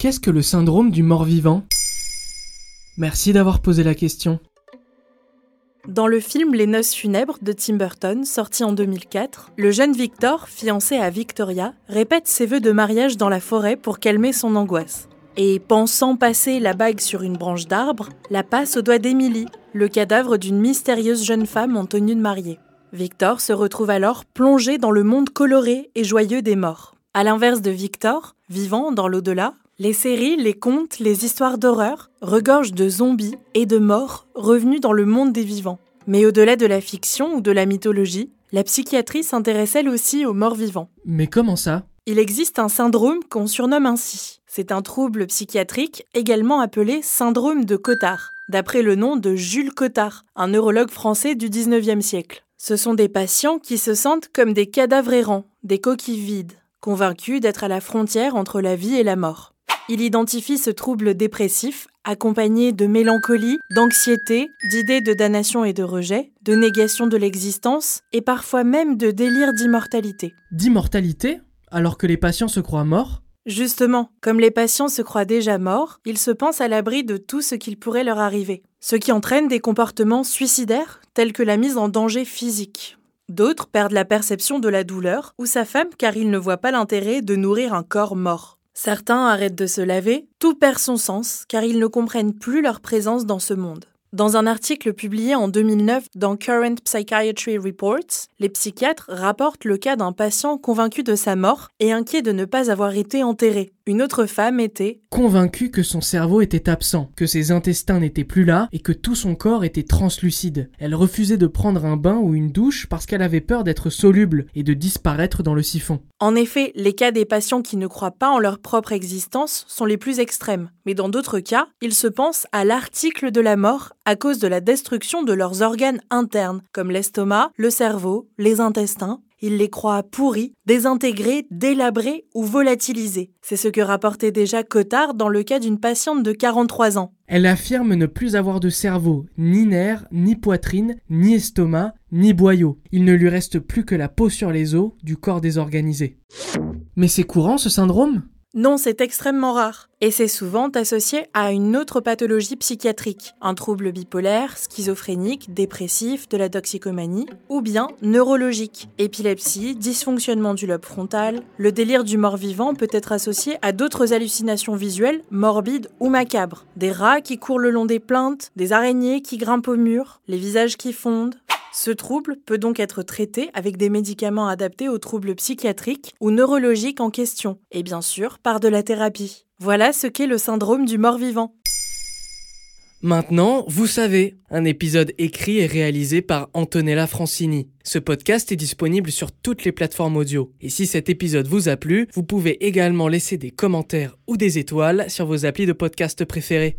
Qu'est-ce que le syndrome du mort-vivant? Merci d'avoir posé la question. Dans le film Les Noces funèbres de Tim Burton, sorti en 2004, le jeune Victor, fiancé à Victoria, répète ses vœux de mariage dans la forêt pour calmer son angoisse. Et pensant passer la bague sur une branche d'arbre, la passe au doigt d'Émilie, le cadavre d'une mystérieuse jeune femme en tenue de mariée. Victor se retrouve alors plongé dans le monde coloré et joyeux des morts. À l'inverse de Victor, vivant dans l'au-delà, les séries, les contes, les histoires d'horreur regorgent de zombies et de morts revenus dans le monde des vivants. Mais au-delà de la fiction ou de la mythologie, la psychiatrie s'intéresse elle aussi aux morts vivants. Mais comment ça? Il existe un syndrome qu'on surnomme ainsi. C'est un trouble psychiatrique également appelé syndrome de Cotard, d'après le nom de Jules Cotard, un neurologue français du 19e siècle. Ce sont des patients qui se sentent comme des cadavres errants, des coquilles vides, convaincus d'être à la frontière entre la vie et la mort. Il identifie ce trouble dépressif, accompagné de mélancolie, d'anxiété, d'idées de damnation et de rejet, de négation de l'existence, et parfois même de délire d'immortalité. D'immortalité Alors que les patients se croient morts? Justement, comme les patients se croient déjà morts, ils se pensent à l'abri de tout ce qu'il pourrait leur arriver, ce qui entraîne des comportements suicidaires tels que la mise en danger physique. D'autres perdent la perception de la douleur ou sa femme car ils ne voient pas l'intérêt de nourrir un corps mort. Certains arrêtent de se laver, tout perd son sens car ils ne comprennent plus leur présence dans ce monde. Dans un article publié en 2009 dans Current Psychiatry Reports, les psychiatres rapportent le cas d'un patient convaincu de sa mort et inquiet de ne pas avoir été enterré. Une autre femme était convaincue que son cerveau était absent, que ses intestins n'étaient plus là et que tout son corps était translucide. Elle refusait de prendre un bain ou une douche parce qu'elle avait peur d'être soluble et de disparaître dans le siphon. En effet, les cas des patients qui ne croient pas en leur propre existence sont les plus extrêmes. Mais dans d'autres cas, ils se pensent à l'article de la mort à cause de la destruction de leurs organes internes, comme l'estomac, le cerveau, les intestins, il les croit pourris, désintégrés, délabrés ou volatilisés. C'est ce que rapportait déjà Cotard dans le cas d'une patiente de 43 ans. Elle affirme ne plus avoir de cerveau, ni nerfs, ni poitrine, ni estomac, ni boyau. Il ne lui reste plus que la peau sur les os du corps désorganisé. Mais c'est courant ce syndrome? Non, c'est extrêmement rare. Et c'est souvent associé à une autre pathologie psychiatrique, un trouble bipolaire, schizophrénique, dépressif, de la toxicomanie, ou bien neurologique, épilepsie, dysfonctionnement du lobe frontal. Le délire du mort-vivant peut être associé à d'autres hallucinations visuelles, morbides ou macabres. Des rats qui courent le long des plaintes, des araignées qui grimpent au mur, les visages qui fondent, ce trouble peut donc être traité avec des médicaments adaptés aux troubles psychiatriques ou neurologiques en question, et bien sûr par de la thérapie. Voilà ce qu'est le syndrome du mort-vivant. Maintenant, vous savez, un épisode écrit et réalisé par Antonella Francini. Ce podcast est disponible sur toutes les plateformes audio. Et si cet épisode vous a plu, vous pouvez également laisser des commentaires ou des étoiles sur vos applis de podcast préférés.